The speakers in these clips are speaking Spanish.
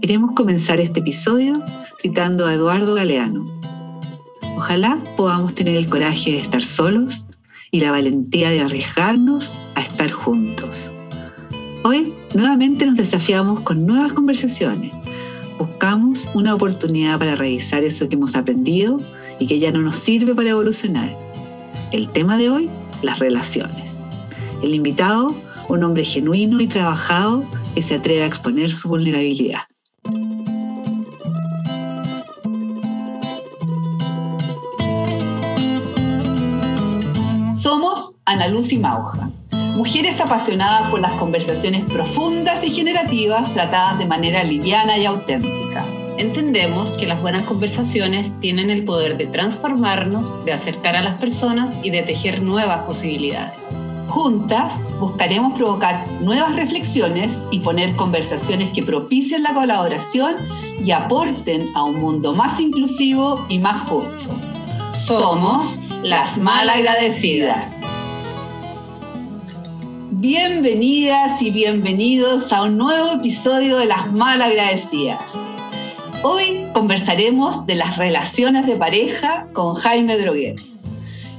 Queremos comenzar este episodio citando a Eduardo Galeano. Ojalá podamos tener el coraje de estar solos y la valentía de arriesgarnos a estar juntos. Hoy nuevamente nos desafiamos con nuevas conversaciones. Buscamos una oportunidad para revisar eso que hemos aprendido y que ya no nos sirve para evolucionar. El tema de hoy, las relaciones. El invitado, un hombre genuino y trabajado que se atreve a exponer su vulnerabilidad. Somos Ana Luz y Mauja, mujeres apasionadas por las conversaciones profundas y generativas tratadas de manera liviana y auténtica. Entendemos que las buenas conversaciones tienen el poder de transformarnos, de acercar a las personas y de tejer nuevas posibilidades. Juntas buscaremos provocar nuevas reflexiones y poner conversaciones que propicien la colaboración y aporten a un mundo más inclusivo y más justo. Somos las malagradecidas. Bienvenidas y bienvenidos a un nuevo episodio de Las Malagradecidas. Hoy conversaremos de las relaciones de pareja con Jaime Droguet.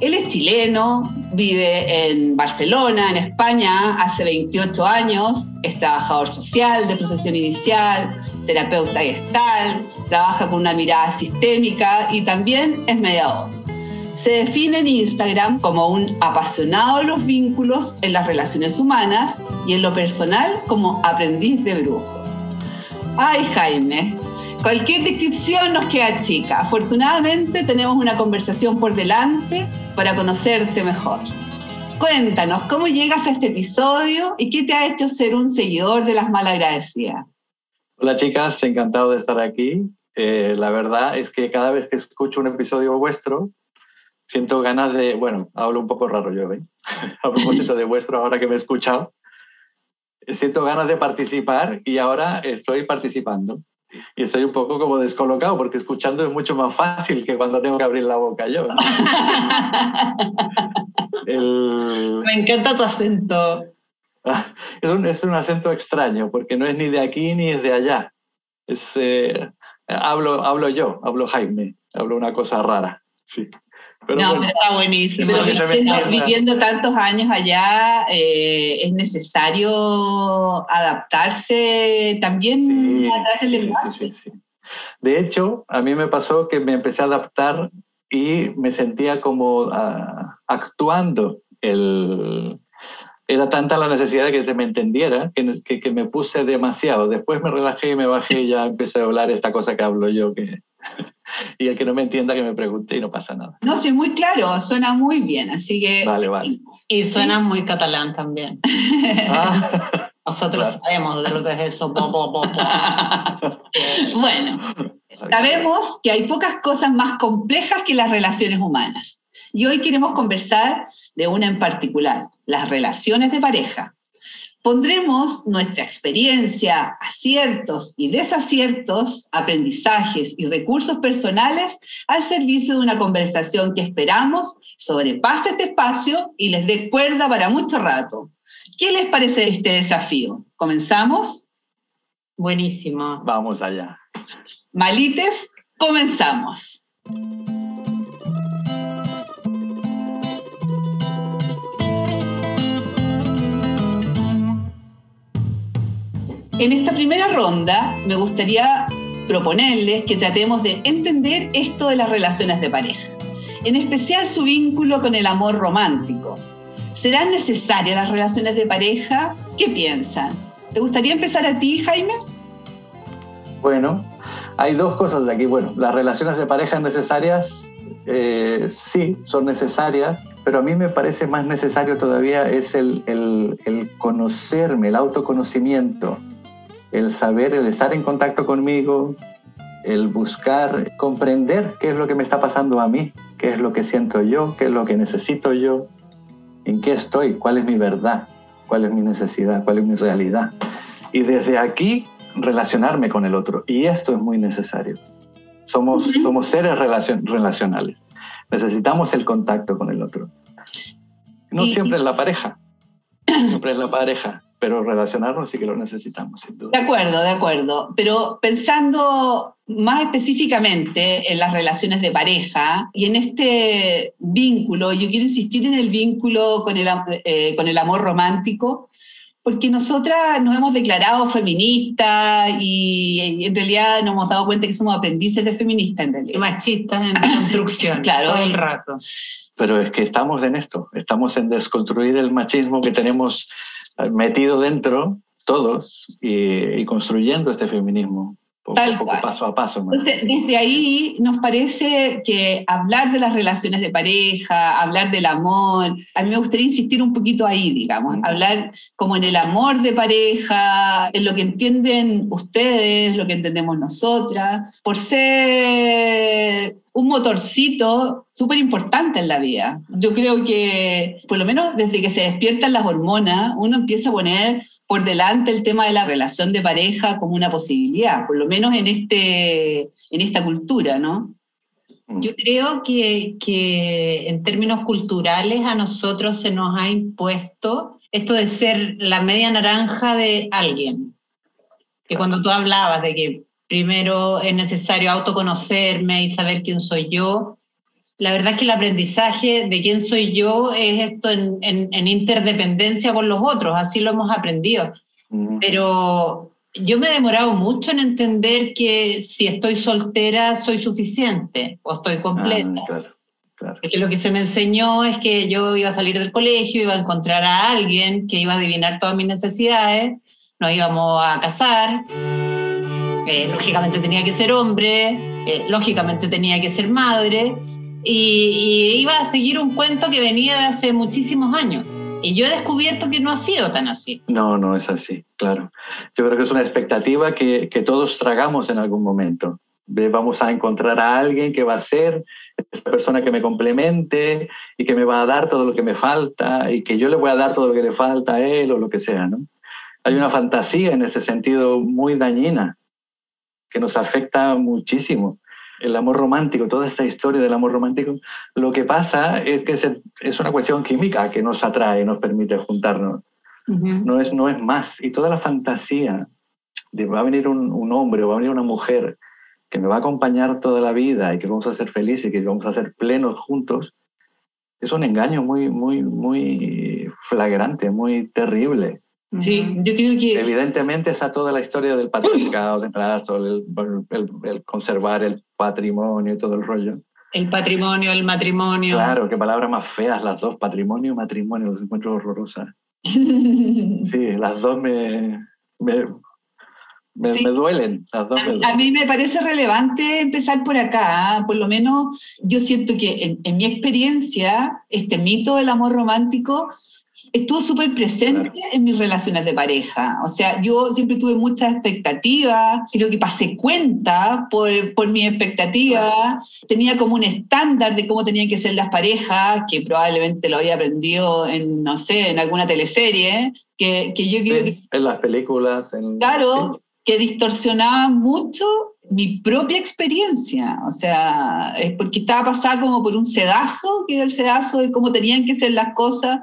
Él es chileno, vive en Barcelona, en España, hace 28 años, es trabajador social de profesión inicial, terapeuta gestal, trabaja con una mirada sistémica y también es mediador. Se define en Instagram como un apasionado de los vínculos en las relaciones humanas y en lo personal como aprendiz de brujo. Ay Jaime, cualquier descripción nos queda chica. Afortunadamente tenemos una conversación por delante para conocerte mejor. Cuéntanos, ¿cómo llegas a este episodio y qué te ha hecho ser un seguidor de las malagradecidas? Hola chicas, encantado de estar aquí. Eh, la verdad es que cada vez que escucho un episodio vuestro, siento ganas de, bueno, hablo un poco raro yo, ¿eh? a propósito de vuestro, ahora que me he escuchado, siento ganas de participar y ahora estoy participando. Y estoy un poco como descolocado porque escuchando es mucho más fácil que cuando tengo que abrir la boca yo. Me encanta tu acento. Es un, es un, acento extraño porque no es ni de aquí ni es de allá. Es, eh, hablo, hablo yo, hablo Jaime, hablo una cosa rara. Sí no, pero está buenísimo. Pero viviendo, tantos años allá, eh, es necesario adaptarse también a lenguaje. de hecho, a mí me pasó que me empecé a adaptar y me sentía como ah, actuando el, era tanta la necesidad de que se me entendiera que, que, me puse demasiado. Después me relajé y me bajé y ya empecé a hablar esta cosa que hablo yo. Que, y el que no me entienda que me pregunte y no pasa nada. No, sí, muy claro, suena muy bien, así que... Vale, vale. Y suena muy catalán también. Ah, Nosotros sabemos de lo que es eso. bueno, sabemos que hay pocas cosas más complejas que las relaciones humanas. Y hoy queremos conversar de una en particular, las relaciones de pareja. Pondremos nuestra experiencia, aciertos y desaciertos, aprendizajes y recursos personales al servicio de una conversación que esperamos sobrepase este espacio y les dé cuerda para mucho rato. ¿Qué les parece este desafío? ¿Comenzamos? Buenísimo. Vamos allá. Malites, comenzamos. En esta primera ronda me gustaría proponerles que tratemos de entender esto de las relaciones de pareja, en especial su vínculo con el amor romántico. ¿Serán necesarias las relaciones de pareja? ¿Qué piensan? ¿Te gustaría empezar a ti, Jaime? Bueno, hay dos cosas de aquí. Bueno, las relaciones de pareja necesarias, eh, sí, son necesarias, pero a mí me parece más necesario todavía es el, el conocerme, el autoconocimiento el saber, el estar en contacto conmigo, el buscar comprender qué es lo que me está pasando a mí, qué es lo que siento yo, qué es lo que necesito yo, en qué estoy, cuál es mi verdad, cuál es mi necesidad, cuál es mi realidad. Y desde aquí relacionarme con el otro. Y esto es muy necesario. Somos, somos seres relacionales. Necesitamos el contacto con el otro. No siempre es la pareja, siempre es la pareja, pero relacionarnos sí que lo necesitamos, sin duda. De acuerdo, de acuerdo. Pero pensando más específicamente en las relaciones de pareja y en este vínculo, yo quiero insistir en el vínculo con el, eh, con el amor romántico, porque nosotras nos hemos declarado feministas y en realidad nos hemos dado cuenta que somos aprendices de feministas en realidad. Y machistas en construcción, claro. todo el rato. Pero es que estamos en esto, estamos en desconstruir el machismo que tenemos metido dentro todos y, construyendo este feminismo. Poco, Tal poco, cual. paso a paso. Entonces, desde ahí nos parece que hablar de las relaciones de pareja, hablar del amor, a mí me gustaría insistir un poquito ahí, digamos, hablar como en el amor de pareja, en lo que entienden ustedes, lo que entendemos nosotras, por ser un motorcito súper importante en la vida. Yo creo que, por lo menos desde que se despiertan las hormonas, uno empieza a poner por delante el tema de la relación de pareja como una posibilidad, por lo menos en, este, en esta cultura, ¿no? Mm. Yo creo que, que en términos culturales a nosotros se nos ha impuesto esto de ser la media naranja de alguien. Que cuando tú hablabas de que primero es necesario autoconocerme y saber quién soy yo, la verdad es que el aprendizaje de quién soy yo es esto en, en, en interdependencia con los otros, así lo hemos aprendido. Mm. Pero yo me he demorado mucho en entender que si estoy soltera soy suficiente o estoy completa. Ah, claro, claro. Porque lo que se me enseñó es que yo iba a salir del colegio, iba a encontrar a alguien que iba a adivinar todas mis necesidades, nos íbamos a casar, eh, lógicamente tenía que ser hombre, lógicamente tenía que ser madre, y, iba a seguir un cuento que venía de hace muchísimos años. Y yo he descubierto que no ha sido tan así. No, no es así, claro. Yo creo que es una expectativa que, todos tragamos en algún momento. Vamos a encontrar a alguien que va a ser esta persona que me complemente y que me va a dar todo lo que me falta y que yo le voy a dar todo lo que le falta a él o lo que sea. Hay una fantasía en ese sentido muy dañina que nos afecta muchísimo. El amor romántico, toda esta historia del amor romántico, lo que pasa es que se- es una cuestión química que nos atrae, nos permite juntarnos no es, no es más. Y toda la fantasía de va a venir un, un hombre o va a venir una mujer que me va a acompañar toda la vida y que vamos a ser felices y que vamos a ser plenos juntos, es un engaño muy, muy, muy flagrante, muy terrible. Sí, yo creo que... Evidentemente está toda la historia del patriarcado detrás, todo el, el- el conservar el patrimonio y todo el rollo. El patrimonio, el matrimonio. Claro, qué palabras más feas las dos, patrimonio y matrimonio, los encuentro horrorosas. Sí, las dos me, me, me, Sí. me duelen. Las dos me A, a duelen. mí me parece relevante empezar por acá. ¿ah? Por lo menos yo siento que en, en mi experiencia, este mito del amor romántico estuvo súper presente Claro. en mis relaciones de pareja. O sea, yo siempre tuve muchas expectativas, creo que pasé cuenta por, por mis expectativas, tenía como un estándar de cómo tenían que ser las parejas, que probablemente lo había aprendido en, no sé, en alguna teleserie, que, que yo creo que Sí, en las películas. En, Claro, que distorsionaba mucho mi propia experiencia. O sea, es porque estaba pasada como por un sedazo, que era el sedazo de cómo tenían que ser las cosas.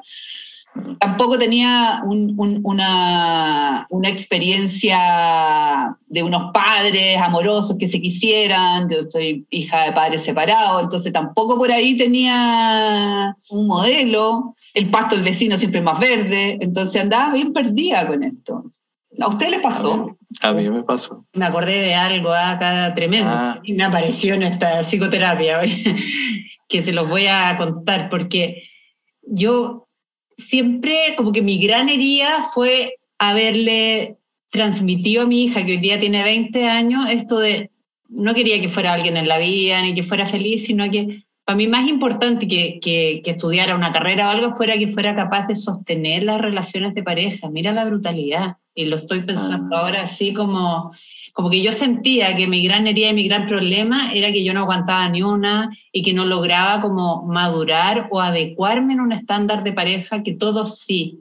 Tampoco tenía un- un- una, una experiencia de unos padres amorosos que se quisieran. Yo soy hija de padres separados, entonces tampoco por ahí tenía un modelo. El pasto del vecino siempre es más verde, entonces andaba bien perdida con esto. ¿A usted le pasó? A mí me pasó. Me acordé de algo acá tremendo Ah. y me apareció en esta psicoterapia hoy, que se los voy a contar porque yo siempre como que mi gran herida fue haberle transmitido a mi hija que hoy día tiene 20 años esto de no quería que fuera alguien en la vida ni que fuera feliz, sino que para mí más importante que, que, que estudiara una carrera o algo fuera que fuera capaz de sostener las relaciones de pareja. Mira la brutalidad. Y lo estoy pensando Ah. ahora así como, como que yo sentía que mi gran herida y mi gran problema era que yo no aguantaba ni una y que no lograba como madurar o adecuarme en un estándar de pareja que todos sí.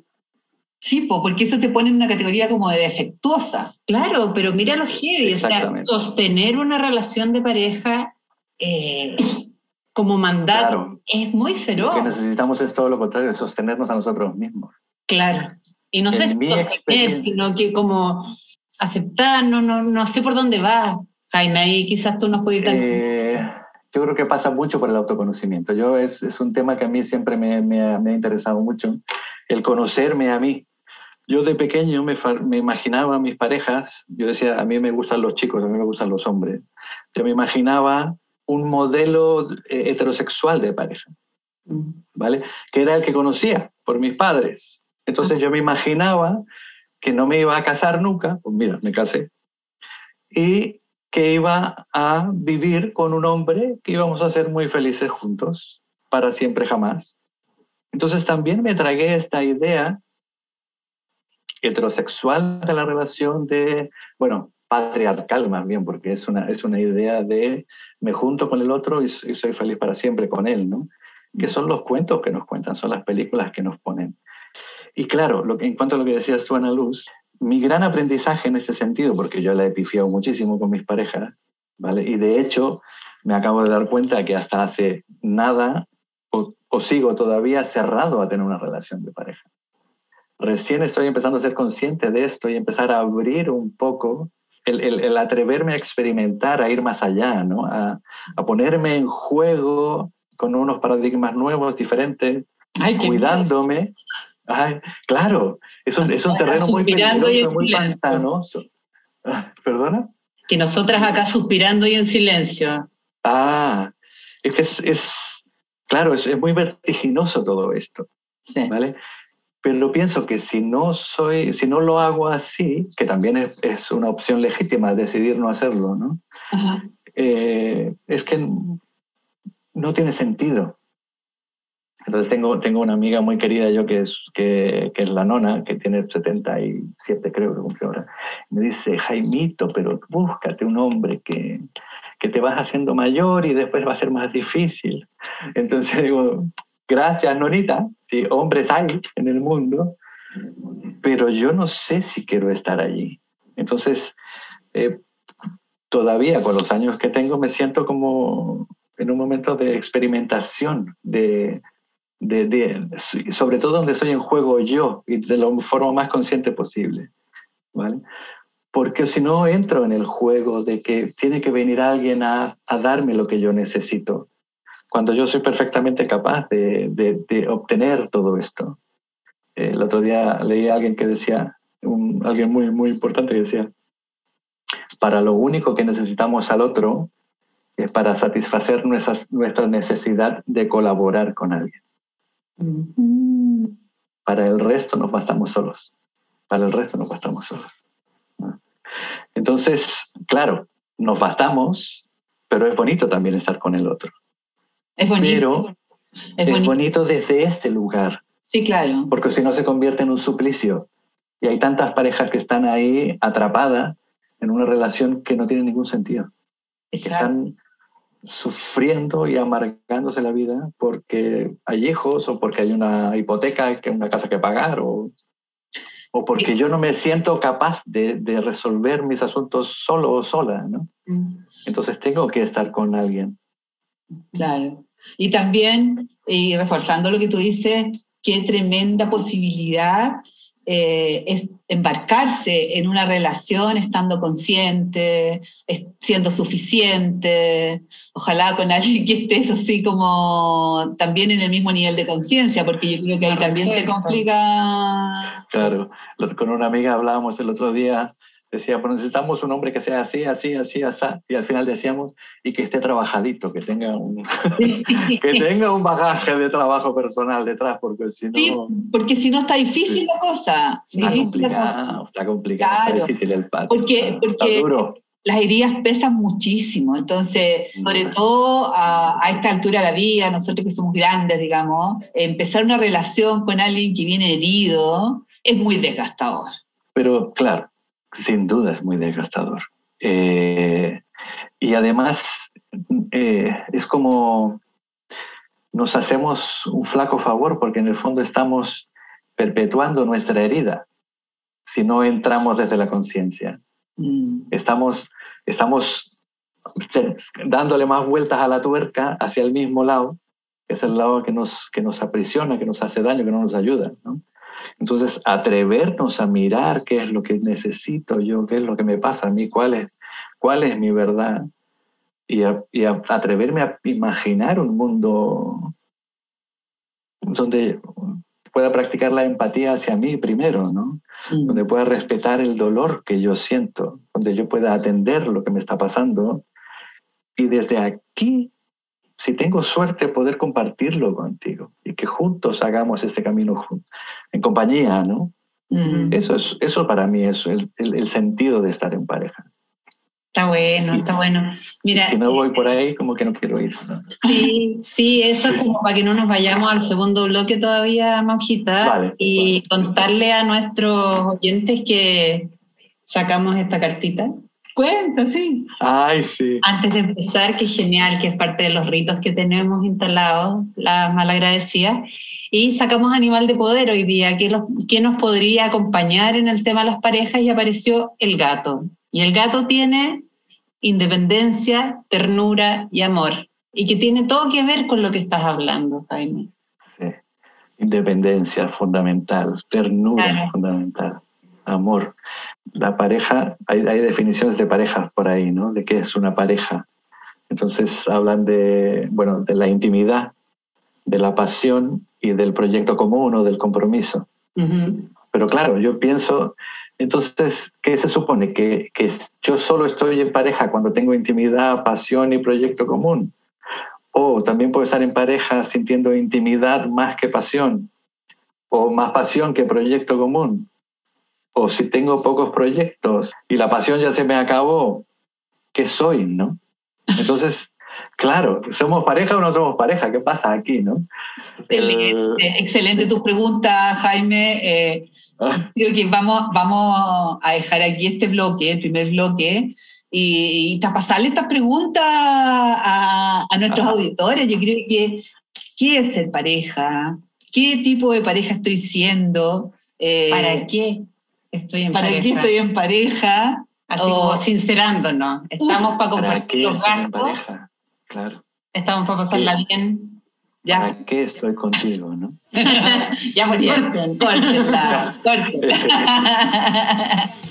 Sí, po, porque eso te pone en una categoría como de defectuosa. Claro, pero mira lo heavy, o sea, sostener una relación de pareja eh, como mandato Claro. es muy Lo feroz. que necesitamos es todo lo contrario, sostenernos a nosotros mismos. Claro. Y no sé si sostener, sino que como aceptar, no, no, no sé por dónde va, Jaime, ahí quizás tú nos puedes eh, yo creo que pasa mucho por el autoconocimiento. Yo es, es un tema que a mí siempre me, me, ha, me, ha, interesado mucho, el conocerme a mí. Yo de pequeño me, me, imaginaba a mis parejas, yo decía, a mí me gustan los chicos, a mí me gustan los hombres. Yo me imaginaba un modelo eh, heterosexual de pareja, ¿vale? Que era el que conocía por mis padres. Entonces yo me imaginaba que no me iba a casar nunca, pues mira, me casé, y que iba a vivir con un hombre que íbamos a ser muy felices juntos, para siempre jamás. Entonces también me tragué esta idea heterosexual de la relación de, bueno, patriarcal más bien, porque es una, es una idea de me junto con el otro y, y soy feliz para siempre con él, ¿no? Que son los cuentos que nos cuentan, son las películas que nos ponen. Y claro, lo que, en cuanto a lo que decías tú, Ana Luz, mi gran aprendizaje en este sentido, porque yo la he pifiado muchísimo con mis parejas, ¿vale? Y de hecho, me acabo de dar cuenta que hasta hace nada, o, o sigo todavía cerrado a tener una relación de pareja. Recién estoy empezando a ser consciente de esto y empezar a abrir un poco el, el, el, atreverme a experimentar, a ir más allá, ¿no? a, a ponerme en juego con unos paradigmas nuevos, diferentes, Ay, cuidándome. Ay, claro, es un, es un terreno muy peligroso, muy pantanoso. ¿Perdona? Que nosotras acá suspirando y en silencio. Ah, es que es, es claro, es, es, muy vertiginoso todo esto. Sí. ¿Vale? Pero pienso que si no soy, si no lo hago así, que también es, es una opción legítima decidir no hacerlo, ¿no? Eh, es que no tiene sentido. Entonces tengo, tengo una amiga muy querida yo que es, que, que es la nona, que tiene 77 creo que cumplió ahora. Me dice, Jaimito, pero búscate un hombre que, que te vas haciendo mayor y después va a ser más difícil. Entonces digo, gracias, nonita, sí, hombres hay en el mundo, pero yo no sé si quiero estar allí. Entonces, eh, todavía con los años que tengo me siento como en un momento de experimentación, de, sobre todo donde estoy en juego yo y de la forma más consciente posible. ¿vale? Porque si no entro en el juego de que tiene que venir alguien a, a darme lo que yo necesito, cuando yo soy perfectamente capaz de, de, de obtener todo esto. El otro día leí a alguien que decía, alguien muy, muy importante que decía, para lo único que necesitamos al otro es para satisfacer nuestra, nuestra necesidad de colaborar con alguien. Mm. Para el resto nos bastamos solos. Para el resto nos bastamos solos. Entonces, claro, nos bastamos, pero es bonito también estar con el otro. Es bonito. Pero es, es bonito. desde este lugar. Sí, claro. Porque si no se convierte en un suplicio. Y hay tantas parejas que están ahí atrapadas en una relación que no tiene ningún sentido. Exacto. Están sufriendo y amargándose la vida porque hay hijos o porque hay una hipoteca, que una casa que pagar o, o porque yo no me siento capaz de, de resolver mis asuntos solo o sola, ¿no? Entonces tengo que estar con alguien. Claro. Y también, y reforzando lo que tú dices, qué tremenda posibilidad eh, es embarcarse en una relación estando consciente, siendo suficiente, ojalá con alguien que estés así como también en el mismo nivel de conciencia, porque yo creo que ahí también se complica. Claro, con una amiga hablábamos el otro día decía, pues necesitamos un hombre que sea así, así, así, así, y al final decíamos, y que esté trabajadito, que tenga un, que tenga un bagaje de trabajo personal detrás, porque si no... Sí, porque si no está difícil sí. la cosa. Está complicado, está complicado, claro, está difícil el pato. Porque, porque las heridas pesan muchísimo, entonces, sobre todo a, a, esta altura de la vida, nosotros que somos grandes, digamos, empezar una relación con alguien que viene herido es muy desgastador. Pero claro, sin duda es muy desgastador. Eh, y además eh, es como nos hacemos un flaco favor porque en el fondo estamos perpetuando nuestra herida si no entramos desde la conciencia. Mm. Estamos, estamos dándole más vueltas a la tuerca hacia el mismo lado, que es el lado que nos, que nos aprisiona, que nos hace daño, que no nos ayuda. ¿no? Entonces, atrevernos a mirar qué es lo que necesito yo, qué es lo que me pasa a mí, cuál es, cuál es mi verdad, y, y atreverme a imaginar un mundo donde pueda practicar la empatía hacia mí primero, ¿no? Donde pueda respetar el dolor que yo siento, donde yo pueda atender lo que me está pasando. Y desde aquí, si tengo suerte, poder compartirlo contigo y que juntos hagamos este camino en compañía, ¿no? Eso, es, eso para mí es el, el sentido de estar en pareja. Está bueno, está bueno. Mira, si no voy por ahí, como que no quiero ir. Sí, sí, eso como para que no nos vayamos al segundo bloque todavía, Monjita, y contarle a nuestros oyentes que sacamos esta cartita. Cuenta, sí. Ay, sí. Antes de empezar, que genial, que es parte de los ritos que tenemos instalados, las malagradecidas. Y sacamos Animal de Poder hoy día, ¿quién nos podría acompañar en el tema de las parejas? Y apareció el gato. Y el gato tiene independencia, ternura y amor. Y que tiene todo que ver con lo que estás hablando, Jaime. Sí. Independencia fundamental, ternura fundamental, amor. La pareja, hay, hay, definiciones de pareja por ahí, ¿no? De qué es una pareja. Entonces hablan de, bueno, de la intimidad, de la pasión y del proyecto común o del compromiso. Pero claro, yo pienso entonces, ¿qué se supone? ¿Que, yo solo estoy en pareja cuando tengo intimidad, pasión y proyecto común. O también puedo estar en pareja sintiendo intimidad más que pasión. O más pasión que proyecto común. O si tengo pocos proyectos y la pasión ya se me acabó, ¿qué soy? ¿No? Entonces, claro, ¿somos pareja o no somos pareja? ¿Qué pasa aquí? ¿no? Excelente, excelente tu pregunta, Jaime. Eh, Creo que vamos, vamos a dejar aquí este bloque, el primer bloque, y, y traspasarle estas preguntas a, a nuestros auditores. Yo creo que, ¿qué es ser pareja? ¿Qué tipo de pareja estoy siendo? Eh, ¿Para qué estoy en ¿para pareja? qué estoy en pareja? Así como sincerándonos. Estamos para compartir los gastos. Claro. Estamos para pasarla bien ya. ¿Para qué estoy contigo, no? ya, pues corten, córtenla, corten.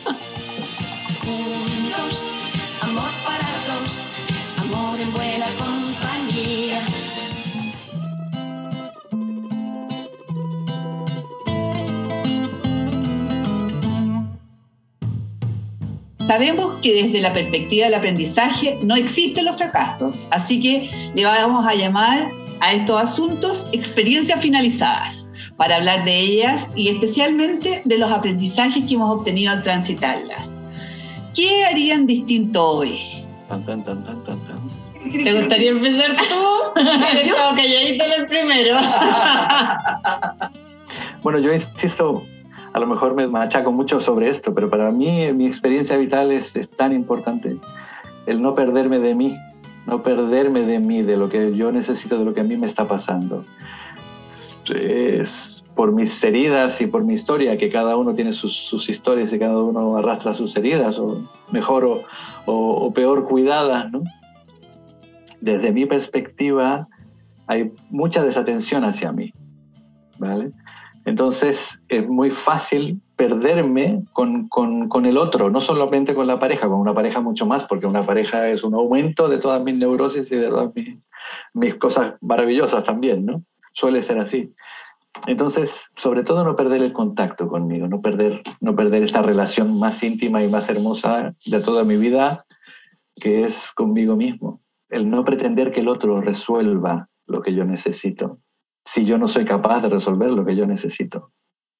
Sabemos que desde la perspectiva del aprendizaje no existen los fracasos, así que le vamos a llamar a estos asuntos experiencias finalizadas para hablar de ellas y especialmente de los aprendizajes que hemos obtenido al transitarlas. ¿Qué harían distinto hoy? ¿Te gustaría empezar tú? Yo calladito en el primero. bueno, yo insisto, a lo mejor me machaco mucho sobre esto, pero para mí mi experiencia vital es, es tan importante. El no perderme de mí, no perderme de mí, de lo que yo necesito, de lo que a mí me está pasando. Es por mis heridas y por mi historia, que cada uno tiene sus, historias y cada uno arrastra sus heridas, o mejor o, o, peor cuidadas, ¿no? Desde mi perspectiva, hay mucha desatención hacia mí, ¿vale? Entonces es muy fácil perderme con, con, con, el otro, no solamente con la pareja, con una pareja mucho más, porque una pareja es un aumento de todas mis neurosis y de todas mis, mis cosas maravillosas también, ¿no? Suele ser así. Entonces, sobre todo no perder el contacto conmigo, no perder, no perder esta relación más íntima y más hermosa de toda mi vida, que es conmigo mismo. El no pretender que el otro resuelva lo que yo necesito, si yo no soy capaz de resolver lo que yo necesito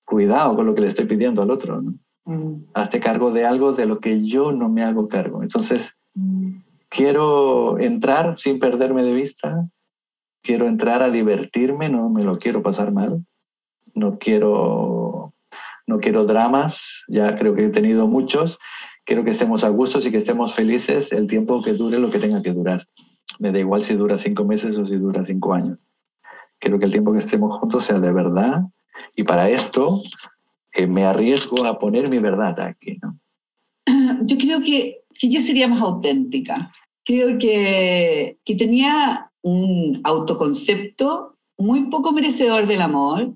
cuidado con lo que le estoy pidiendo al otro. ¿no? Mm. Hazte cargo de algo de lo que yo no me hago cargo. Entonces, mm. quiero entrar sin perderme de vista, quiero entrar a divertirme, no me lo quiero pasar mal, no quiero, no quiero dramas, ya creo que he tenido muchos, quiero que estemos a gustos y que estemos felices el tiempo que dure lo que tenga que durar. Me da igual si dura cinco meses o si dura cinco años. Quiero que el tiempo que estemos juntos sea de verdad, y para esto eh, me arriesgo a poner mi verdad aquí. ¿no? Yo creo que, que yo sería más auténtica. Creo que, que tenía un autoconcepto muy poco merecedor del amor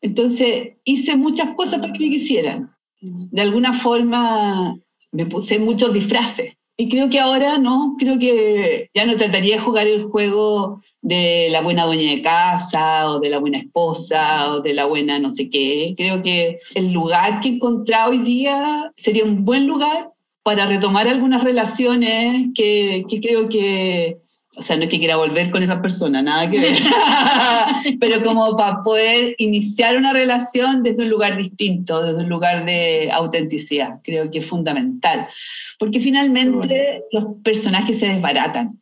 Entonces hice muchas cosas para que me quisieran. De alguna forma me puse muchos disfraces. Y creo que ahora no, creo que ya no trataría de jugar el juego de la buena dueña de casa o de la buena esposa o de la buena no sé qué. Creo que el lugar que he encontrado hoy día sería un buen lugar para retomar algunas relaciones que, que creo que, o sea, no es que quiera volver con esa persona, nada que ver, pero como para poder iniciar una relación desde un lugar distinto, desde un lugar de autenticidad, creo que es fundamental, porque finalmente los personajes se desbaratan.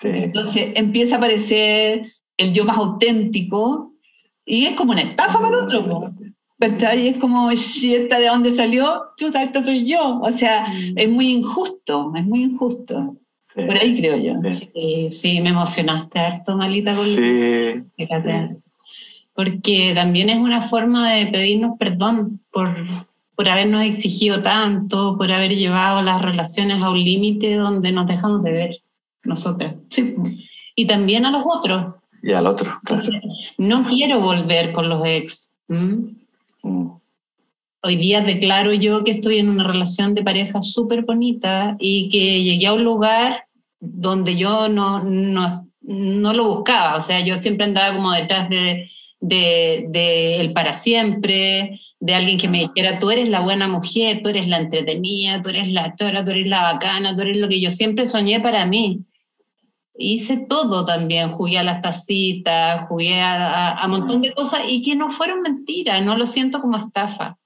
Sí. Entonces empieza a aparecer el yo más auténtico y es como una estafa para el otro. Y es como, "Shi, ¿esta de dónde salió? Chuta, esta soy yo. O sea, es muy injusto, es muy injusto. Sí. Por ahí creo yo. Sí. Sí, sí, me emocionaste harto, Malita, con Sí, Fíjate. Porque también es una forma de pedirnos perdón por, por habernos exigido tanto, por haber llevado las relaciones a un límite donde nos dejamos de ver nosotras. Sí. Y también a los otros. y al otro, claro. no quiero volver con los ex. ¿m? Mm. Hoy día declaro yo que estoy en una relación de pareja súper bonita y que llegué a un lugar donde yo no, no, no lo buscaba. O sea, yo siempre andaba como detrás de, de, de el para siempre, de alguien que me dijera, tú eres la buena mujer, tú eres la entretenida, tú eres la chora, tú eres la bacana, tú eres lo que yo siempre soñé para mí. Hice todo también, jugué a las tacitas, jugué a, a, a un montón de cosas y que no fueron mentiras, no lo siento como estafa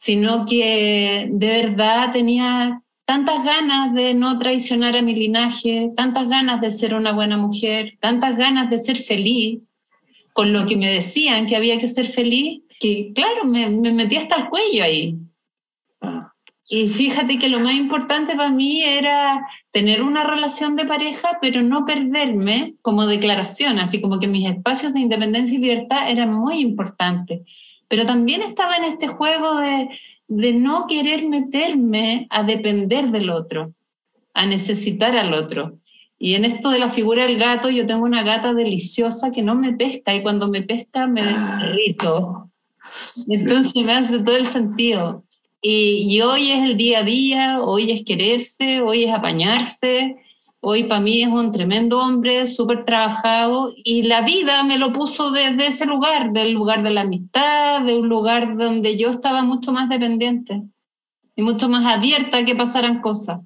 sino que de verdad tenía tantas ganas de no traicionar a mi linaje, tantas ganas de ser una buena mujer, tantas ganas de ser feliz, con lo que me decían que había que ser feliz, que claro, me, me metí hasta el cuello ahí. Ah, Y fíjate que lo más importante para mí era tener una relación de pareja, pero no perderme como declaración, así como que mis espacios de independencia y libertad eran muy importantes. Pero también estaba en este juego de, de no querer meterme a depender del otro, a necesitar al otro. Y en esto de la figura del gato, yo tengo una gata deliciosa que no me pesca y cuando me pesca me derrito. Entonces me hace todo el sentido. Y, y hoy es el día a día, hoy es quererse, hoy es apañarse, hoy para mí es un tremendo hombre, súper trabajado, y la vida me lo puso desde ese lugar, del lugar de la amistad, de un lugar donde yo estaba mucho más dependiente y mucho más abierta a que pasaran cosas.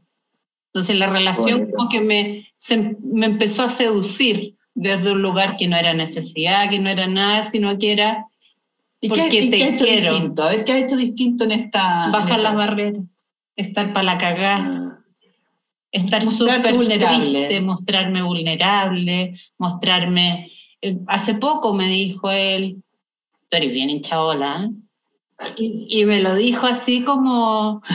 Entonces la relación Bonito. como que me, se- me empezó a seducir desde un lugar que no era necesidad, que no era nada, sino que era ¿Y Porque qué, te qué hecho quiero. distinto? A ver, ¿qué ha hecho distinto en esta... bajar en las barreras, estar para la cagada. ah, estar súper vulnerable. triste, mostrarme vulnerable, mostrarme... eh, Hace poco me dijo él, tú eres bien hinchaola, ¿eh?". y, y me lo dijo así como...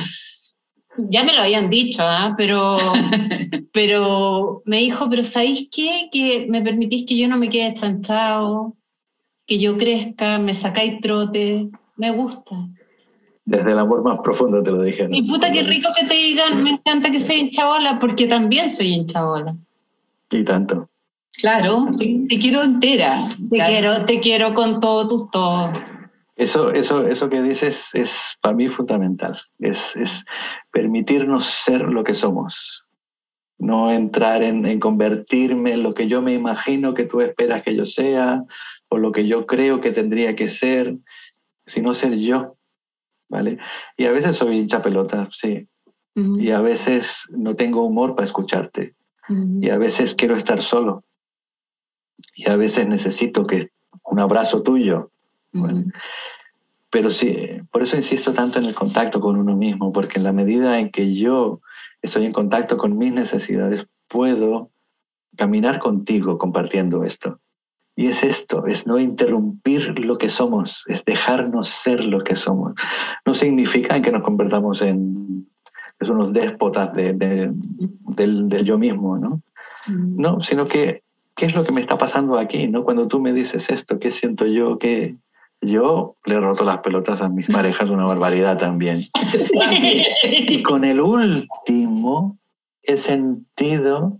Ya me lo habían dicho, ¿ah? pero, pero me dijo, pero ¿sabéis qué? Que me permitís que yo no me quede chanchado, que yo crezca, me sacáis trote, me gusta. Desde el amor más profundo te lo dije. ¿no? Y puta, qué rico que te digan, me encanta que sea hinchabola, porque también soy hinchabola. Y tanto. Claro, te, te quiero entera. Te Claro. quiero, te quiero con todo tus todo. Eso, eso, eso que dices es para mí fundamental. Es, es permitirnos ser lo que somos. No entrar en, en convertirme en lo que yo me imagino que tú esperas que yo sea o lo que yo creo que tendría que ser, sino ser yo. ¿Vale? Y a veces soy hincha pelota, sí. Y a veces no tengo humor para escucharte. Y a veces quiero estar solo. Y a veces necesito que un abrazo tuyo. Pero sí, por eso insisto tanto en el contacto con uno mismo, porque en la medida en que yo estoy en contacto con mis necesidades, puedo caminar contigo compartiendo esto. Y es esto, es no interrumpir lo que somos, es dejarnos ser lo que somos. No significa que nos convertamos en es unos déspotas de- de- del, del yo mismo, ¿no? No, sino que, ¿qué es lo que me está pasando aquí? ¿no? Cuando tú me dices esto, ¿qué siento yo? ¿Qué? Yo le he roto las pelotas a mis parejas una barbaridad también. Y con el último he sentido,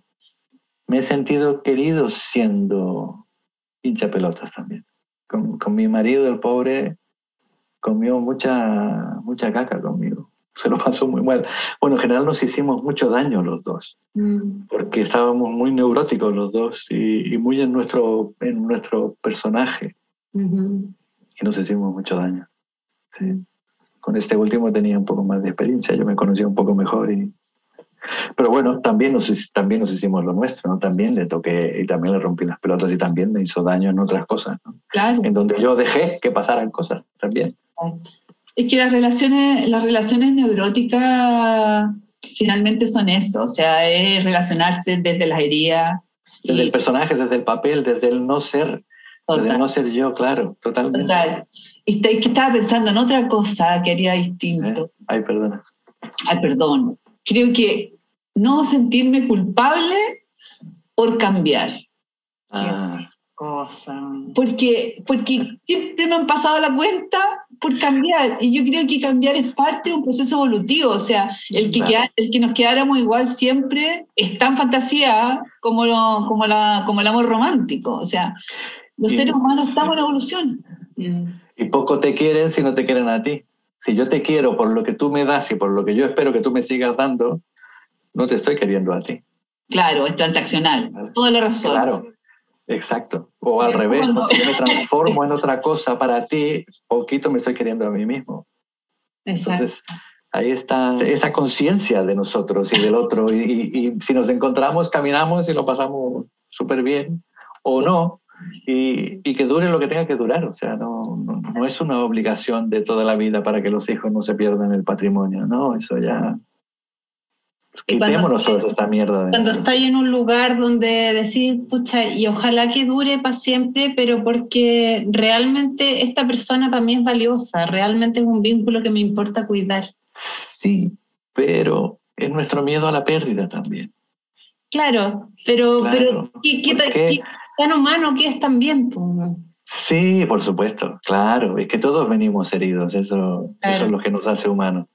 me he sentido querido siendo hincha pelotas también. con, con mi marido, el pobre, comió mucha, mucha caca conmigo. Se lo pasó muy mal. Bueno, en general nos hicimos mucho daño los dos, Mm. porque estábamos muy neuróticos los dos y, y muy en nuestro, en nuestro personaje Ujú. y nos hicimos mucho daño. Sí. Con este último tenía un poco más de experiencia, yo me conocía un poco mejor y... Pero bueno, también nos, también nos hicimos lo nuestro, ¿no? También le toqué y también le rompí las pelotas y también me hizo daño en otras cosas, ¿no? Claro. En donde yo dejé que pasaran cosas también. Es que las relaciones, las relaciones neuróticas finalmente son eso, o sea, es relacionarse desde las heridas. Desde y- el personaje, desde el papel, desde el no ser, desde total, el no ser yo, claro, totalmente. total. Y está- que estaba pensando en otra cosa que haría ¿Eh? distinto. Ay, perdona. Ay, perdón. Creo que no sentirme culpable por cambiar. Ah, Cosa. Porque, porque siempre me han pasado la cuenta por cambiar. Y yo creo que cambiar es parte de un proceso evolutivo. O sea, el que, queda- el que nos quedáramos igual siempre es tan fantasía como, lo- como, la, como el amor romántico. O sea, los seres humanos estamos en evolución. Y poco te quieren si no te quieren a ti. Si yo te quiero por lo que tú me das y por lo que yo espero que tú me sigas dando, no te estoy queriendo a ti. Claro, es transaccional. Toda la razón. Claro, exacto. O al revés, cuando- si yo me transformo en otra cosa para ti, poquito me estoy queriendo a mí mismo. Exacto. Entonces, ahí está esa conciencia de nosotros y del otro. Y, y- y si nos encontramos, caminamos y lo pasamos súper bien, o no, y, y que dure lo que tenga que durar. O sea, no, no, no es una obligación de toda la vida para que los hijos no se pierdan el patrimonio. No, eso ya. Cuando- Quitémonos toda esta mierda. de- Cuando estáis en un lugar donde decís, pucha, y ojalá que dure para siempre, pero porque realmente esta persona para mí es valiosa, realmente es un vínculo que me importa cuidar. Sí, pero es nuestro miedo a la pérdida también. Claro, pero, Claro, pero ¿qué, qué ta- ¿por qué? Tan humano que es también? po? Sí, por supuesto, claro, es que todos venimos heridos, eso, Claro. eso es lo que nos hace humanos.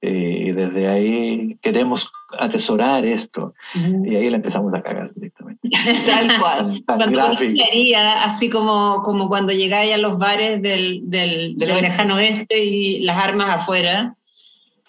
Eh, Y desde ahí queremos atesorar esto y ahí la empezamos a cagar directamente. Tal cual. Tan, tan Cuando así como, como cuando llegáis a los bares del, del, del Del lejano oeste y las armas afuera.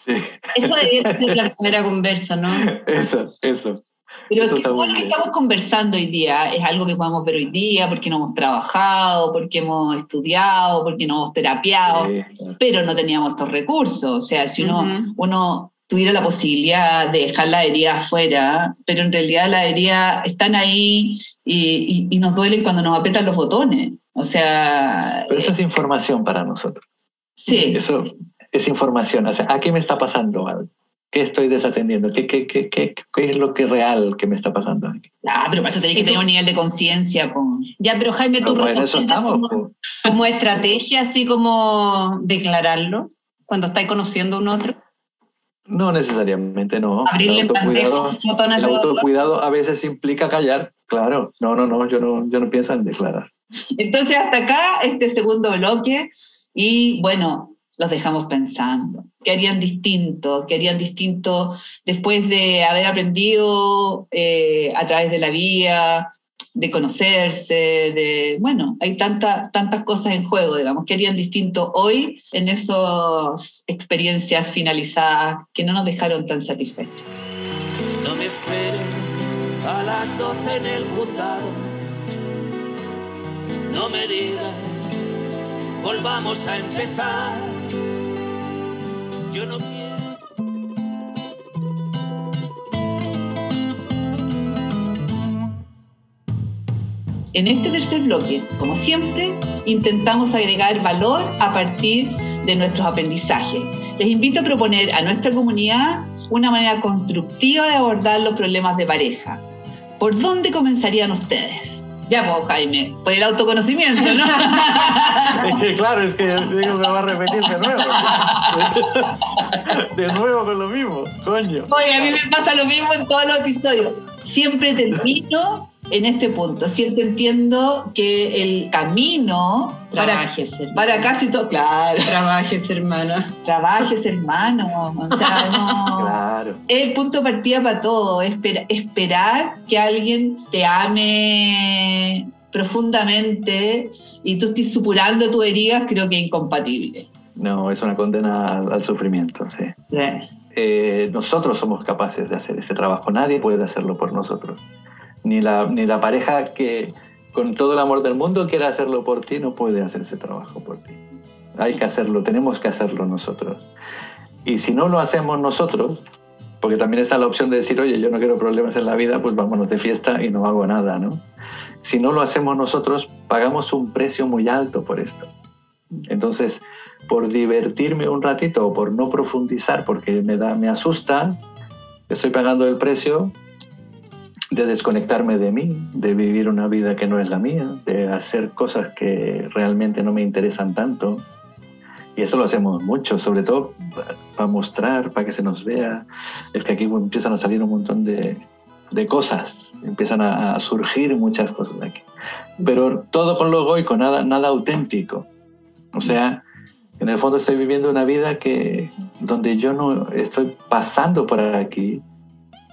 Sí, Eso debería ser la primera conversa, ¿no? eso, eso. Pero que todo lo que estamos conversando hoy día es algo que podemos ver hoy día porque no hemos trabajado, porque hemos estudiado, porque no hemos terapiado, Sí, claro. pero no teníamos estos recursos. O sea, si uno, Ujú. uno tuviera la posibilidad de dejar la herida afuera, pero en realidad las heridas están ahí y, y- y nos duelen cuando nos apretan los botones. O sea, Pero eso es información para nosotros. sí. Eso es información. O sea, aquí me está pasando algo. ¿Qué estoy desatendiendo? ¿Qué, qué, qué, qué, qué es lo que real que me está pasando aquí? Ah, pero para eso tenés que tener un nivel de conciencia. Ya, pero Jaime, tú eso estamos. como, como estrategia, así como declararlo cuando estáis conociendo a un otro. No necesariamente, no. Abrirle el autocuidado, el autocuidado a veces implica callar. Claro, no, no, no, yo no, yo no pienso en declarar. Entonces, hasta acá este segundo bloque y bueno, los dejamos pensando. ¿Qué harían distinto? ¿Qué harían distinto después de haber aprendido eh, a través de la vía, de conocerse, de, bueno, hay tanta, tantas cosas en juego, digamos. ¿Qué harían distinto hoy en esas experiencias finalizadas que no nos dejaron tan satisfechos? No me esperes a las 12 en el juzgado. No me digas, volvamos a empezar. Yo no. En este tercer bloque, como siempre, intentamos agregar valor a partir de nuestros aprendizajes. Les invito a proponer a nuestra comunidad una manera constructiva de abordar los problemas de pareja. ¿Por dónde comenzarían ustedes? Ya, pues, Jaime, por el autoconocimiento, ¿no? Es que claro, es que digo que va a repetir de nuevo. De nuevo con lo mismo, coño. Oye, a mí me pasa lo mismo en todos los episodios. Siempre termino en este punto. Siempre entiendo que el camino para, Trabajes, hermana. para casi todo, claro, Trabajes, hermana. trabajes, hermano. O sea, no. Claro. El punto de partida para todo, espera- esperar que alguien te ame profundamente y tú estés supurando tus heridas, creo que es incompatible. No, es una condena al, al sufrimiento, sí. Eh, nosotros somos capaces de hacer ese trabajo, nadie puede hacerlo por nosotros. Ni la, ni la pareja que con todo el amor del mundo quiera hacerlo por ti, no puede hacer ese trabajo por ti. Hay que hacerlo, tenemos que hacerlo nosotros. Y si no lo hacemos nosotros, porque también está la opción de decir, oye, yo no quiero problemas en la vida, pues vámonos de fiesta y no hago nada, ¿no? Si no lo hacemos nosotros, pagamos un precio muy alto por esto. Entonces, por divertirme un ratito o por no profundizar porque me, da, me asusta, estoy pagando el precio de desconectarme de mí, de vivir una vida que no es la mía, de hacer cosas que realmente no me interesan tanto. Y eso lo hacemos mucho, sobre todo para mostrar, para que se nos vea. Es que aquí empiezan a salir un montón de, de cosas, empiezan a, surgir muchas cosas aquí. Pero todo con lo egoico, nada, nada auténtico. O sea, en el fondo estoy viviendo una vida que donde yo no estoy pasando por aquí,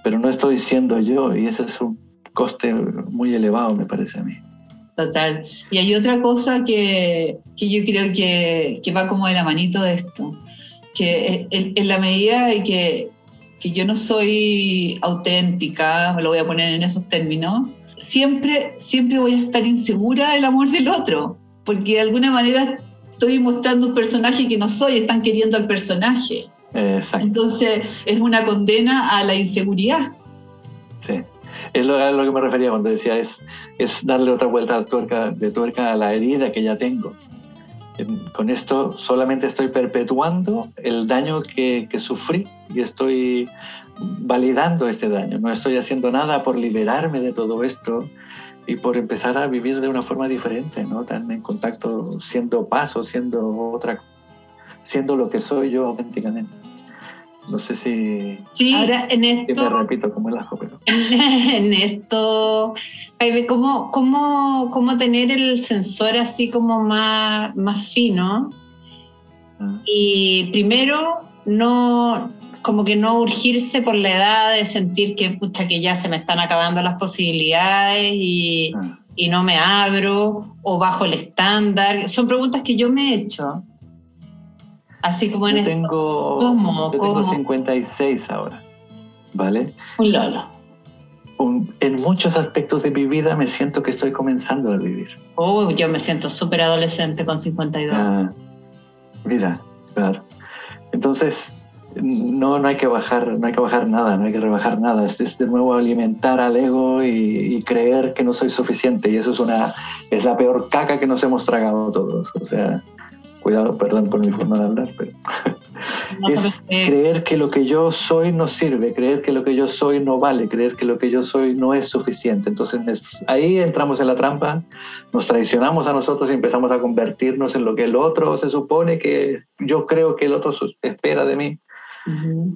pero no estoy siendo yo y ese es un coste muy elevado, me parece a mí. Total. Y hay otra cosa que, que yo creo que, que, va como de la manito de esto, que en, en la medida de que, que yo no soy auténtica, me lo voy a poner en esos términos, siempre, siempre voy a estar insegura del amor del otro, porque de alguna manera estoy mostrando un personaje que no soy, están queriendo al personaje. Exacto. Entonces es una condena a la inseguridad. Sí, es lo, a lo que me refería cuando decía, es, es darle otra vuelta de tuerca, de tuerca a la herida que ya tengo. Con esto solamente estoy perpetuando el daño que, que sufrí y estoy validando este daño. No estoy haciendo nada por liberarme de todo esto y por empezar a vivir de una forma diferente, ¿no? Tan en contacto, siendo paso, siendo otra, siendo lo que soy yo auténticamente. No sé si... Sí, ahora en esto... Me repito como el ajo, pero... en esto, Jaime, ¿cómo, cómo, cómo tener el sensor así como más, más fino? Ah. Y primero, no, como que no urgirse por la edad de sentir que, pucha, que ya se me están acabando las posibilidades y, ah. y no me abro o bajo el estándar. Son preguntas que yo me he hecho. Así como en yo tengo, esto. ¿Cómo? Yo ¿Cómo? tengo 56 ahora, ¿vale? Un lolo. Un, en muchos aspectos de mi vida me siento que estoy comenzando a vivir. Oh, yo me siento súper adolescente con 52. Ah, mira, claro. Entonces, no, no hay que bajar, no hay que bajar nada, no hay que rebajar nada. Es, es de nuevo alimentar al ego y, y, creer que no soy suficiente. Y eso es una, es la peor caca que nos hemos tragado todos. O sea, cuidado, perdón por mi forma de hablar, pero no, es creer que lo que yo soy no sirve, creer que lo que yo soy no vale, creer que lo que yo soy no es suficiente. Entonces ahí entramos en la trampa, nos traicionamos a nosotros y empezamos a convertirnos en lo que el otro se supone que yo creo que el otro espera de mí. Uh -huh.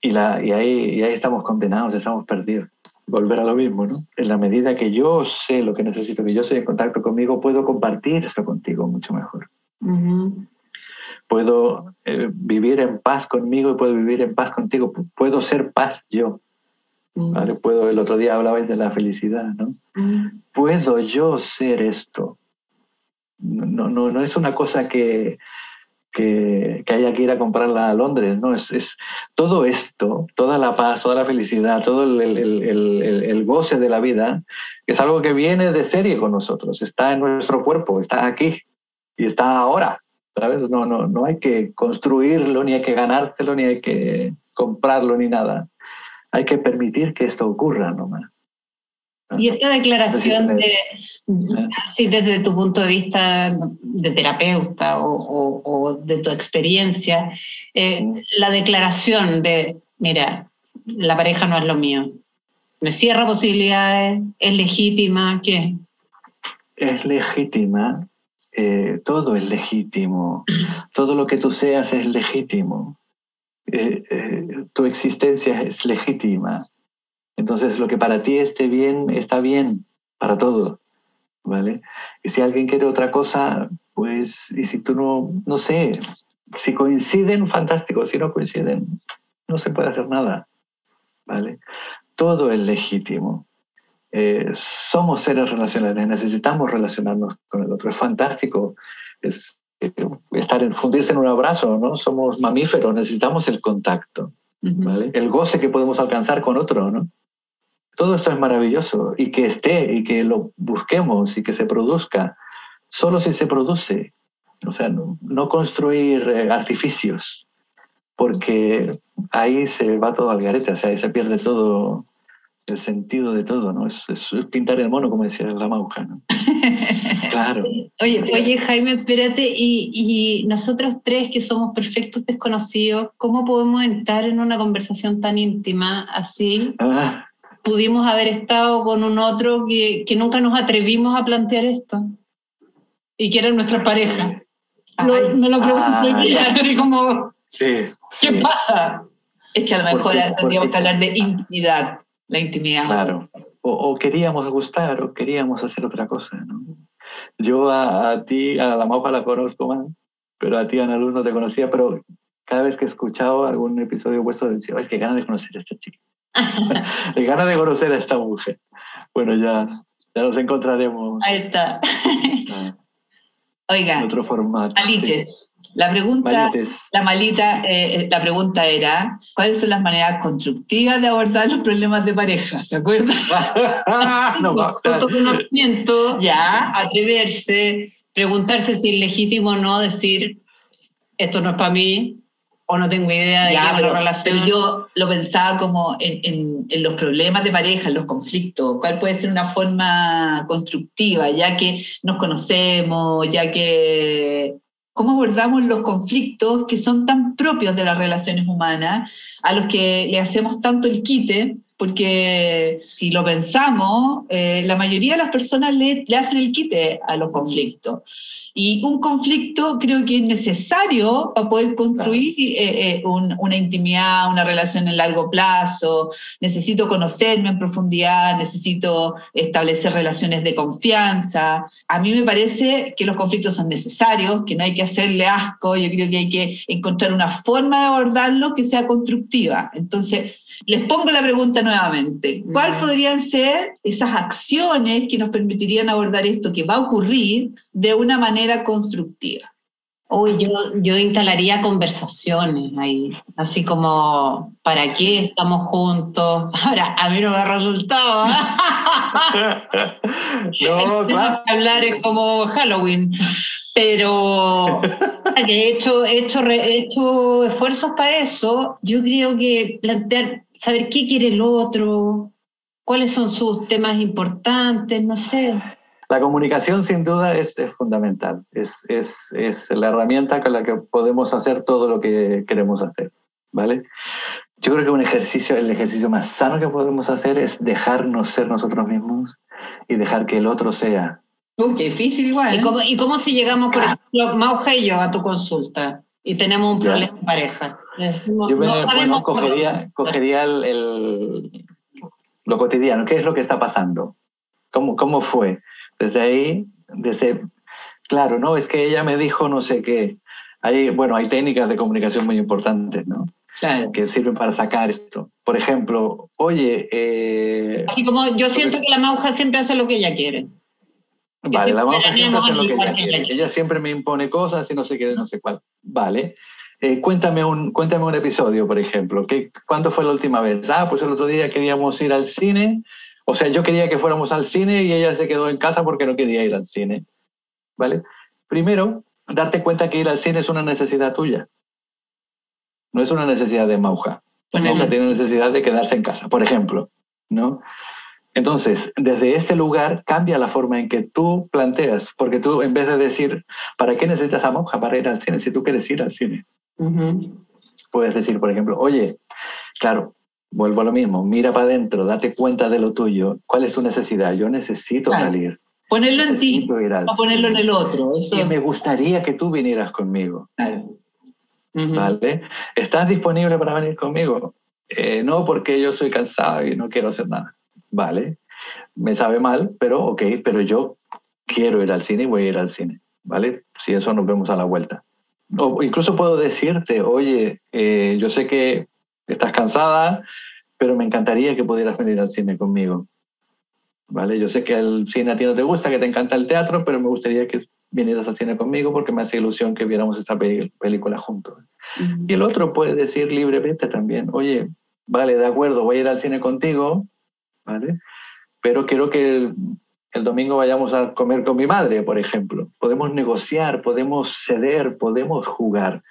y, la, y, ahí, y ahí estamos condenados, estamos perdidos. Volver a lo mismo, ¿no? En la medida que yo sé lo que necesito, que yo estoy en contacto conmigo, puedo compartir eso contigo mucho mejor. Uh -huh. Puedo eh, vivir en paz conmigo y puedo vivir en paz contigo. Puedo ser paz yo. Uh -huh. ¿vale? Puedo, el otro día hablabais de la felicidad, ¿no? Puedo yo ser esto. No, no, no es una cosa que, que, que, haya que ir a comprarla a Londres, ¿no? Es, es, todo esto, toda la paz, toda la felicidad, todo el, el, el, el, goce de la vida, es algo que viene de serie con nosotros, está en nuestro cuerpo, está aquí y está ahora, ¿sabes? No, no, no hay que construirlo, ni hay que ganártelo, ni hay que comprarlo, ni nada. Hay que permitir que esto ocurra nomás. Y esta declaración de, sí, desde tu punto de vista de terapeuta o, o, o de tu experiencia, eh, la declaración de, mira, la pareja no es lo mío, me cierra posibilidades, es legítima, ¿qué? Es legítima, todo es legítimo, todo lo que tú seas es legítimo, eh, eh, tu existencia es legítima. Entonces, lo que para ti esté bien, está bien para todo, ¿vale? Y si alguien quiere otra cosa, pues, y si tú no, no sé, si coinciden, fantástico, si no coinciden, no se puede hacer nada, ¿vale? Todo es legítimo. Eh, somos seres relacionales, necesitamos relacionarnos con el otro. Es fantástico es, eh, estar en, fundirse en un abrazo, ¿no? Somos mamíferos, necesitamos el contacto, ¿vale? El goce que podemos alcanzar con otro, ¿no? Todo esto es maravilloso y que esté y que lo busquemos y que se produzca, solo si se produce. O sea, no, no construir eh, artificios, porque ahí se va todo al garete, o sea, ahí se pierde todo el sentido de todo, ¿no? Es, es pintar el mono, como decía la mauja, ¿no? claro. Oye, oye, Jaime, espérate, y, y nosotros tres que somos perfectos desconocidos, ¿cómo podemos entrar en una conversación tan íntima así? Ah, Pudimos haber estado con un otro que, que nunca nos atrevimos a plantear esto y que era nuestra pareja. Lo- me lo pregunto ay. hoy día, así como, sí, ¿qué sí, pasa? Es que a lo mejor tendríamos que hablar de intimidad, la intimidad. Claro. O, o queríamos gustar o queríamos hacer otra cosa, ¿no? Yo a, a ti, a la mauja la conozco más, pero a ti, Ana Luz, no te conocía, pero cada vez que escuchaba algún episodio vuestro decía, ay, qué ganas de conocer a esta chica. qué ganas de conocer a esta mujer. Bueno, ya, ya nos encontraremos Ahí está. ah, Oiga, en otro formato. La pregunta, la malita, eh, la pregunta era, ¿cuáles son las maneras constructivas de abordar los problemas de pareja? ¿Se acuerdan? no, va, Autoconocimiento, Ya. atreverse, preguntarse si es legítimo o no decir esto no es para mí o no tengo idea de Ya, qué pero, relación. pero yo lo pensaba como en, en- en los problemas de pareja, en los conflictos. ¿Cuál puede ser una forma constructiva, ya que nos conocemos, ya que... ¿Cómo abordamos los conflictos que son tan propios de las relaciones humanas, a los que le hacemos tanto el quite? Porque si lo pensamos, eh, la mayoría de las personas le, le hacen el quite a los conflictos. Y un conflicto creo que es necesario para poder construir eh, eh, un- una intimidad, una relación en largo plazo. Necesito conocerme en profundidad, necesito establecer relaciones de confianza. A mí me parece que los conflictos son necesarios, que no hay que hacerle asco. Yo creo que hay que encontrar una forma de abordarlo que sea constructiva. Entonces, les pongo la pregunta nuevamente. ¿Cuáles podrían ser esas acciones que nos permitirían abordar esto que va a ocurrir de una manera constructiva? Uy, yo, yo instalaría conversaciones ahí, así como, ¿para qué estamos juntos? Ahora, a mí no me ha resultado. ¿ah? no, claro. Hablar es como Halloween, pero que he hecho, he hecho, he hecho esfuerzos para eso. Yo creo que plantear, saber qué quiere el otro, cuáles son sus temas importantes, no sé. La comunicación sin duda es, es fundamental, es, es, es la herramienta con la que podemos hacer todo lo que queremos hacer, ¿vale? Yo creo que un ejercicio, el ejercicio más sano que podemos hacer es dejarnos ser nosotros mismos y dejar que el otro sea. Uy, qué difícil igual. ¿Y ¿eh? cómo, ¿Y cómo si llegamos, por ejemplo, Mauja y yo a tu consulta y tenemos un Ya. problema en pareja? Decimos, Yo me, no bueno, cogería, cogería el, el- lo cotidiano, ¿qué es lo que está pasando? ¿Cómo, ¿Cómo fue? Desde ahí, desde, claro, no, es que ella me dijo no sé qué. Hay, bueno, hay técnicas de comunicación muy importantes, ¿no? Claro. que sirven para sacar esto. Por ejemplo, oye, eh, Así como yo siento que la Mauja siempre hace lo que ella quiere. vale, la mamá siempre hace lo que ella que ella quiere. quiere. Ella siempre me impone cosas y no sé qué, no sé cuál. Vale. Eh, cuéntame, un, cuéntame un episodio, por ejemplo. ¿Qué, ¿Cuándo fue la última vez? Ah, pues el otro día queríamos ir al cine. O sea, yo quería que fuéramos al cine y ella se quedó en casa porque no quería ir al cine. ¿Vale? Primero, darte cuenta que ir al cine es una necesidad tuya. No es una necesidad de Mauja. Ponerle- Mauja tiene necesidad de quedarse en casa, por ejemplo. ¿no? Entonces, desde este lugar cambia la forma en que tú planteas, porque tú en vez de decir, ¿para qué necesitas a Mauja para ir al cine si tú quieres ir al cine? Puedes decir, por ejemplo, oye, claro, vuelvo a lo mismo, mira para adentro, date cuenta de lo tuyo, ¿cuál es tu necesidad? Yo necesito Claro. salir. Ponerlo en ti, necesito al no ponerlo en el otro. Eso, Y me gustaría que tú vinieras conmigo, claro. Ujú. ¿vale? ¿Estás disponible para venir conmigo? Eh, no, porque yo estoy cansado y no quiero hacer nada. Vale, me sabe mal, pero ok, pero yo quiero ir al cine y voy a ir al cine, ¿vale? Si eso nos vemos a la vuelta. O incluso puedo decirte, oye, eh, yo sé que estás cansada, pero me encantaría que pudieras venir al cine conmigo. ¿vale? Yo sé que el cine a ti no te gusta, que te encanta el teatro, pero me gustaría que vinieras al cine conmigo porque me hace ilusión que viéramos esta pe- película juntos. Y el otro puede decir libremente también, oye, vale, de acuerdo, voy a ir al cine contigo, ¿vale? Pero quiero que el, el domingo vayamos a comer con mi madre, por ejemplo. Podemos negociar, podemos ceder, podemos jugar.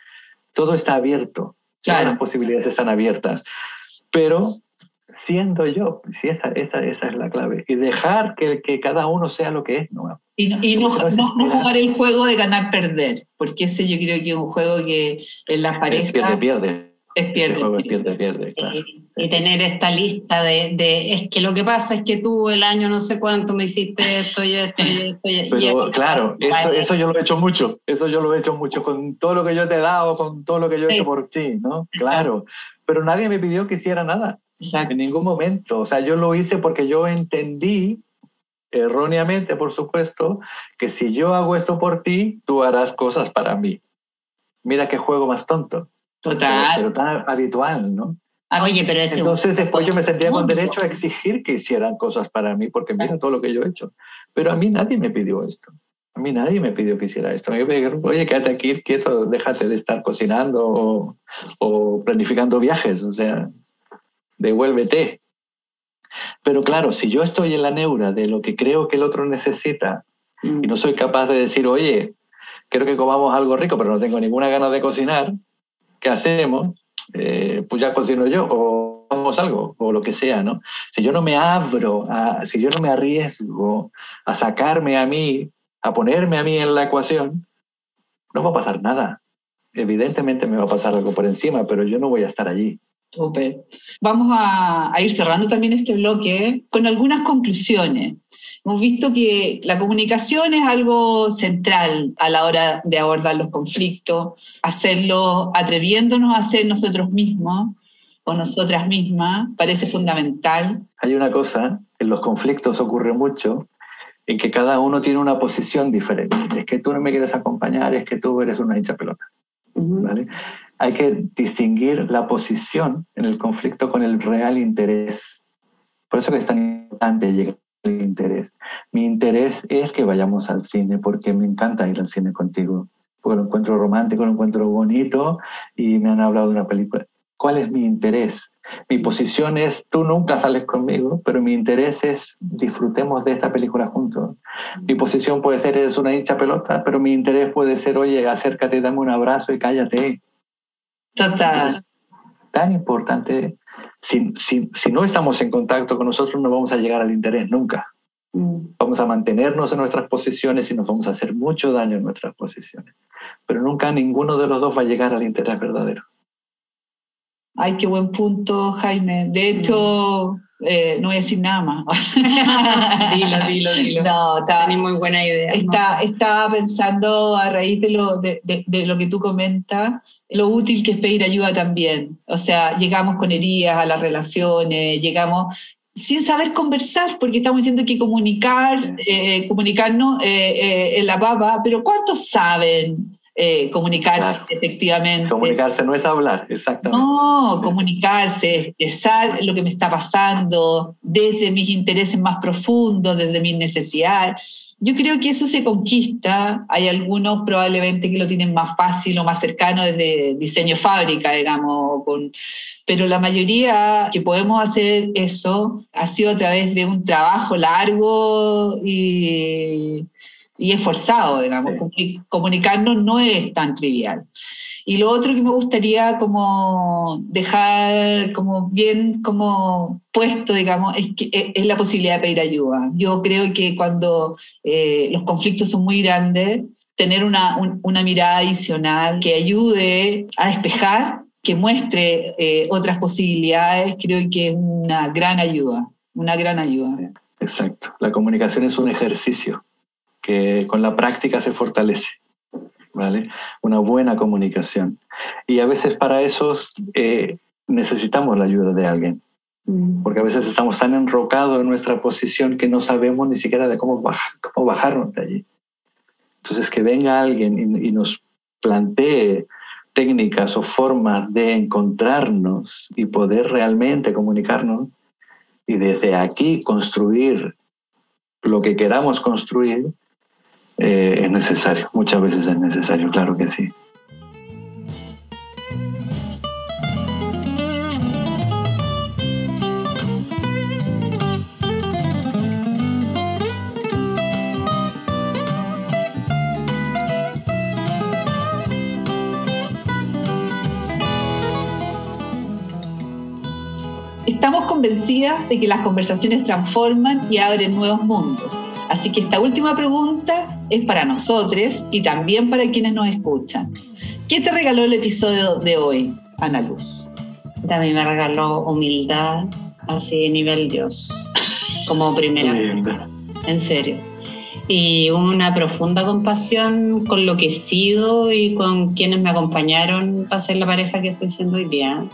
Todo está abierto. Todas Claro. las posibilidades están abiertas. Pero siendo yo, sí, esa, esa, esa es la clave. Y dejar que, que cada uno sea lo que es, ¿no? Y, no, y no- Pero no- no es- jugar el juego de ganar-perder, porque ese yo creo que es un juego que en las parejas pierde, pierde. Es pierde. juego es pierde, pierde, claro. Y, y tener esta lista de, de, es que lo que pasa es que tú el año no sé cuánto me hiciste esto y esto y esto. y- Pero y- claro, eso, eso yo lo he hecho mucho, eso yo lo he hecho mucho con todo lo que yo te he dado, con todo lo que yo he Sí. hecho por ti, ¿no? Claro, pero nadie me pidió que hiciera nada, Exacto. en ningún momento. O sea, yo lo hice porque yo entendí, erróneamente por supuesto, que si yo hago esto por ti, tú harás cosas para mí. Mira qué juego más tonto, Total. pero tan habitual, ¿no? Oye, pero ese Entonces después yo me sentía con derecho a exigir que hicieran cosas para mí, porque mira todo lo que yo he hecho. Pero a mí nadie me pidió esto. A mí nadie me pidió que hiciera esto. A mí me dijeron, oye, quédate aquí quieto, déjate de estar cocinando o, o planificando viajes, o sea, devuélvete. Pero claro, si yo estoy en la neura de lo que creo que el otro necesita Mm. y no soy capaz de decir, oye, quiero que comamos algo rico, pero no tengo ninguna gana de cocinar, ¿qué hacemos? Eh, pues ya cocino yo o hagamos algo o lo que sea, ¿no? Si yo no me abro, si yo no me arriesgo a sacarme a mí, a ponerme a mí en la ecuación, no va a pasar nada. Evidentemente me va a pasar algo por encima, pero yo no voy a estar allí. Súper. Vamos a, a ir cerrando también este bloque con algunas conclusiones. Hemos visto que la comunicación es algo central a la hora de abordar los conflictos, hacerlo atreviéndonos a ser nosotros mismos o nosotras mismas, parece fundamental. Hay una cosa, en los conflictos ocurre mucho, en que cada uno tiene una posición diferente. Es que tú no me quieres acompañar, es que tú eres una hincha pelota. ¿vale? Hay que distinguir la posición en el conflicto con el real interés. Por eso que es tan importante llegar al interés. Mi interés es que vayamos al cine porque me encanta ir al cine contigo. Porque lo encuentro romántico, lo encuentro bonito y me han hablado de una película. ¿Cuál es mi interés? Mi posición es, tú nunca sales conmigo, pero mi interés es disfrutemos de esta película juntos. Mi posición puede ser, eres una hincha pelota, pero mi interés puede ser, oye, acércate, dame un abrazo y cállate. Total. Tan importante, si, si, si no estamos en contacto con nosotros, no vamos a llegar al interés nunca. Vamos a mantenernos en nuestras posiciones y nos vamos a hacer mucho daño en nuestras posiciones. Pero nunca ninguno de los dos va a llegar al interés verdadero. Ay, qué buen punto, Jaime. De hecho, eh, no voy a decir nada más. Dilo, dilo, dilo. No, Tenés muy buena idea. ¿no? Está, estaba pensando a raíz de lo, de, de- de lo que tú comentas, lo útil que es pedir ayuda también. O sea, llegamos con heridas a las relaciones, llegamos sin saber conversar, porque estamos diciendo que comunicar, eh, comunicarnos eh, eh, en la papa, pero ¿cuántos saben eh, comunicarse Claro. efectivamente? Comunicarse no es hablar, exactamente. No, comunicarse, expresar lo que me está pasando desde mis intereses más profundos, desde mis necesidades. Yo creo que eso se conquista. Hay algunos probablemente que lo tienen más fácil o más cercano desde diseño fábrica, digamos, con, pero la mayoría que podemos hacer eso ha sido a través de un trabajo largo y, y esforzado, digamos. Sí. Comuni- Comunicarnos no es tan trivial. Y lo otro que me gustaría como dejar como bien como puesto, digamos, es, que, es- es la posibilidad de pedir ayuda. Yo creo que cuando eh, los conflictos son muy grandes, tener una, un- una mirada adicional que ayude a despejar, que muestre eh, otras posibilidades, creo que es una gran ayuda, una gran ayuda. Exacto. La comunicación es un ejercicio que con la práctica se fortalece. ¿Vale? Una buena comunicación. Y a veces para eso eh, necesitamos la ayuda de alguien, porque a veces estamos tan enrocados en nuestra posición que no sabemos ni siquiera de cómo, bajar, cómo bajarnos de allí. Entonces, que venga alguien y, y nos plantee técnicas o formas de encontrarnos y poder realmente comunicarnos y desde aquí construir lo que queramos construir, eh, es necesario. Muchas veces es necesario, claro que sí. Estamos convencidas de que las conversaciones transforman y abren nuevos mundos. Así que esta última pregunta es para nosotros y también para quienes nos escuchan. ¿Qué te regaló el episodio de hoy, Ana Luz? También me regaló humildad, así nivel Dios, como primera. En serio. Y una profunda compasión con lo que he sido y con quienes me acompañaron para ser la pareja que estoy siendo hoy día.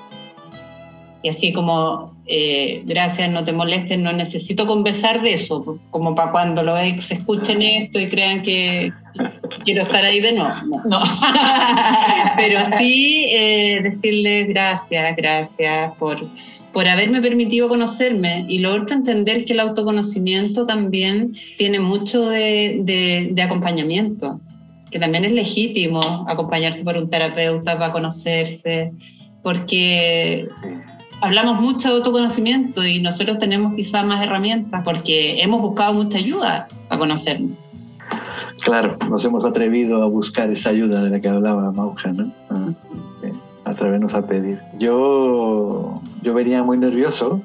Y así como, eh, gracias, no te molestes, no necesito conversar de eso, como para cuando los ex escuchen esto y crean que quiero estar ahí de nuevo. No, no. Pero sí eh, decirles gracias, gracias por, por haberme permitido conocerme y luego entender que el autoconocimiento también tiene mucho de, de, de acompañamiento, que también es legítimo acompañarse por un terapeuta para conocerse, porque hablamos mucho de autoconocimiento y nosotros tenemos quizás más herramientas porque hemos buscado mucha ayuda para conocernos. Claro, nos hemos atrevido a buscar esa ayuda de la que hablaba Mauja, ¿no? Ah, sí, atrevernos a pedir. Yo, yo venía muy nervioso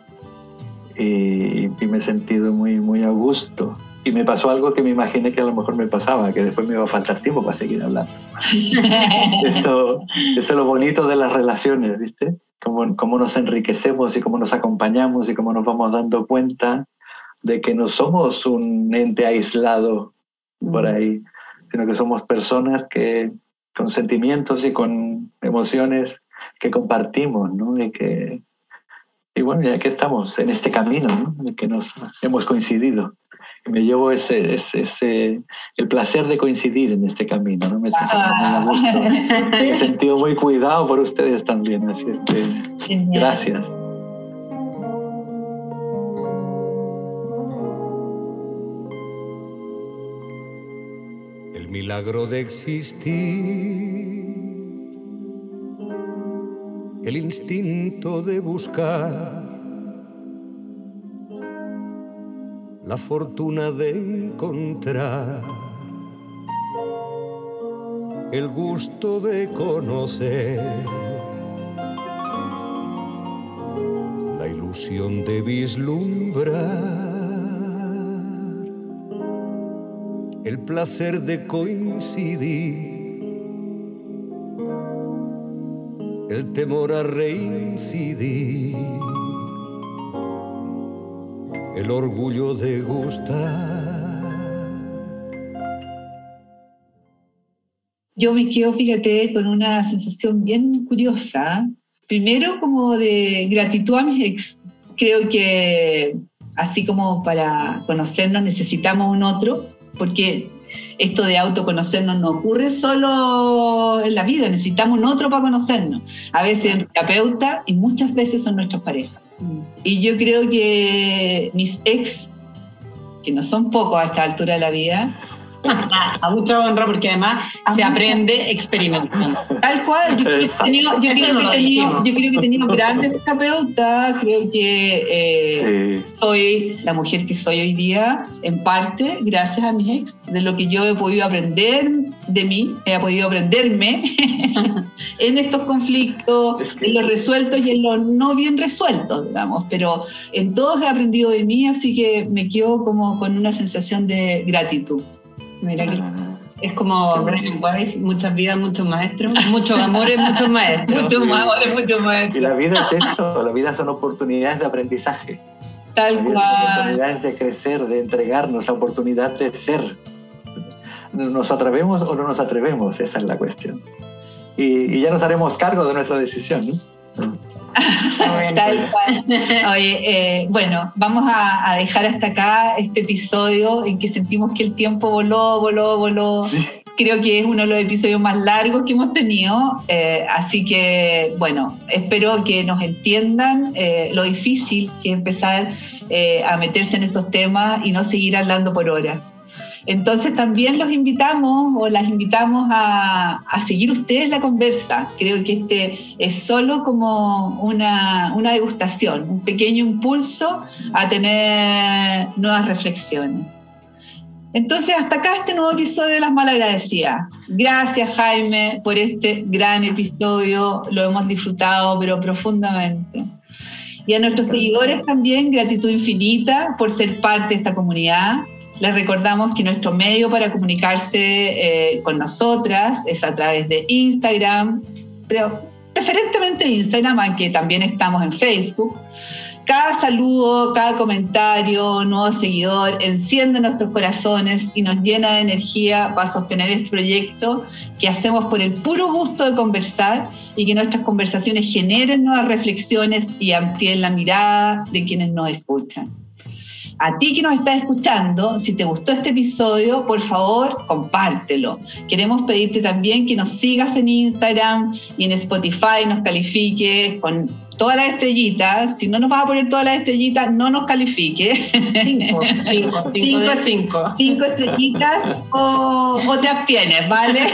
y, y me he sentido muy, muy a gusto. Y me pasó algo que me imaginé que a lo mejor me pasaba, que después me iba a faltar tiempo para seguir hablando. esto, esto es lo bonito de las relaciones, ¿viste? Cómo, cómo nos enriquecemos y cómo nos acompañamos y cómo nos vamos dando cuenta de que no somos un ente aislado por ahí, sino que somos personas que con sentimientos y con emociones que compartimos, ¿no? Y que y bueno, ya que estamos en este camino, ¿no? En que nos hemos coincidido. Me llevo ese, ese, ese, el placer de coincidir en este camino, ¿no? Me siento muy a gusto. Me he sentido muy cuidado por ustedes también, así es que gracias. El milagro de existir, el instinto de buscar, la fortuna de encontrar, el gusto de conocer, la ilusión de vislumbrar. el placer de coincidir, el temor a reincidir, el orgullo de gustar. Yo me quedo, fíjate, con una sensación bien curiosa. Primero, como de gratitud a mis ex. Creo que así como para conocernos necesitamos un otro, porque esto de autoconocernos no ocurre solo en la vida, necesitamos un otro para conocernos. A veces un terapeuta y muchas veces son nuestras parejas. Y yo creo que mis ex, que no son pocos a esta altura de la vida, a mucha honra porque además A se mucha- aprende experimentando. Tal cual, yo creo que he tenido, yo creo que he tenido, yo creo que he tenido grandes terapeutas, creo que eh, Sí. soy la mujer que soy hoy día, en parte gracias a mis ex, de lo que yo he podido aprender de mí, he podido aprenderme en estos conflictos, Es que- en los resueltos y en los no bien resueltos, digamos, pero en todos he aprendido de mí, así que me quedo como con una sensación de gratitud. Mira que Ah, es como Brian Weiss, muchas vidas, muchos maestros, muchos amores, muchos maestros. Mucho más, mucho más. Y la vida es esto, la vida son oportunidades de aprendizaje. La Tal son cual. oportunidades de crecer, de entregarnos, la oportunidad de ser. ¿Nos atrevemos o no nos atrevemos? Esa es la cuestión. Y, y ya nos haremos cargo de nuestra decisión. ¿no? Tal cual. Oye, eh, bueno, vamos a, a dejar hasta acá este episodio en que sentimos que el tiempo voló, voló, voló. Sí. creo que es uno de los episodios más largos que hemos tenido, eh, así que bueno, espero que nos entiendan eh, lo difícil que es empezar eh, a meterse en estos temas y no seguir hablando por horas. Entonces también los invitamos o las invitamos a, seguir ustedes la conversa. Creo que este es solo como una, una degustación, un pequeño impulso a tener nuevas reflexiones. Entonces, hasta acá este nuevo episodio de Las Malagradecidas. Gracias, Jaime, por este gran episodio. Lo hemos disfrutado, pero profundamente. Y a nuestros seguidores también, gratitud infinita por ser parte de esta comunidad. Les recordamos que nuestro medio para comunicarse eh, con nosotras es a través de Instagram, pero preferentemente Instagram, aunque también estamos en Facebook. Cada saludo, cada comentario, nuevo seguidor enciende nuestros corazones y nos llena de energía para sostener este proyecto que hacemos por el puro gusto de conversar y que nuestras conversaciones generen nuevas reflexiones y amplíen la mirada de quienes nos escuchan. A ti que nos estás escuchando, si te gustó este episodio, por favor, compártelo. Queremos pedirte también que nos sigas en Instagram y en Spotify, nos califiques con todas las estrellitas. Si no nos vas a poner todas las estrellitas, no nos califique. Cinco, cinco, cinco de cinco. Cinco estrellitas o, o te abstienes, ¿vale?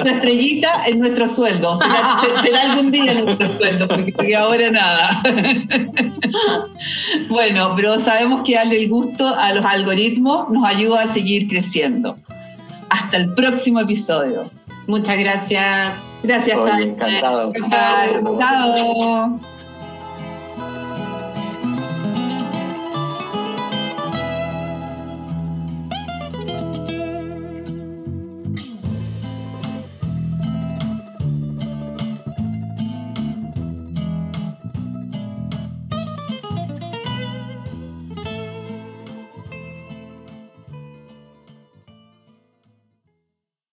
Tu estrellita es nuestro sueldo. Será, será algún día nuestro sueldo, porque ahora nada. Bueno, pero sabemos que darle el gusto a los algoritmos nos ayuda a seguir creciendo. Hasta el próximo episodio. Muchas gracias. Gracias, Jaime. encantado. Chao.